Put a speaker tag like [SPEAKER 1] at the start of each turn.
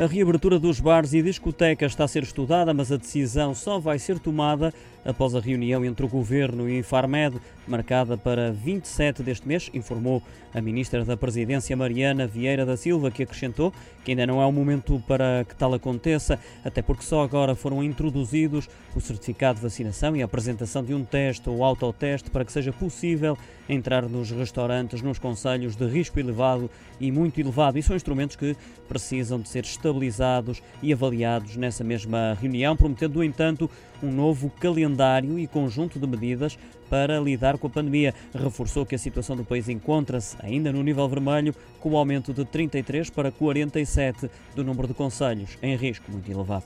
[SPEAKER 1] A reabertura dos bares e discotecas está a ser estudada, mas a decisão só vai ser tomada após a reunião entre o Governo e a Infarmed, marcada para 27 deste mês, informou a Ministra da Presidência Mariana Vieira da Silva, que acrescentou que ainda não é o momento para que tal aconteça, até porque só agora foram introduzidos o certificado de vacinação e a apresentação de um teste ou autoteste para que seja possível entrar nos restaurantes nos conselhos de risco elevado e muito elevado. E são instrumentos que precisam de ser estabilizados e avaliados nessa mesma reunião, prometendo, no entanto, um novo calendário e conjunto de medidas para lidar com a pandemia. Reforçou que a situação do país encontra-se ainda no nível vermelho, com o aumento de 33 para 47 do número de conselhos em risco muito elevado.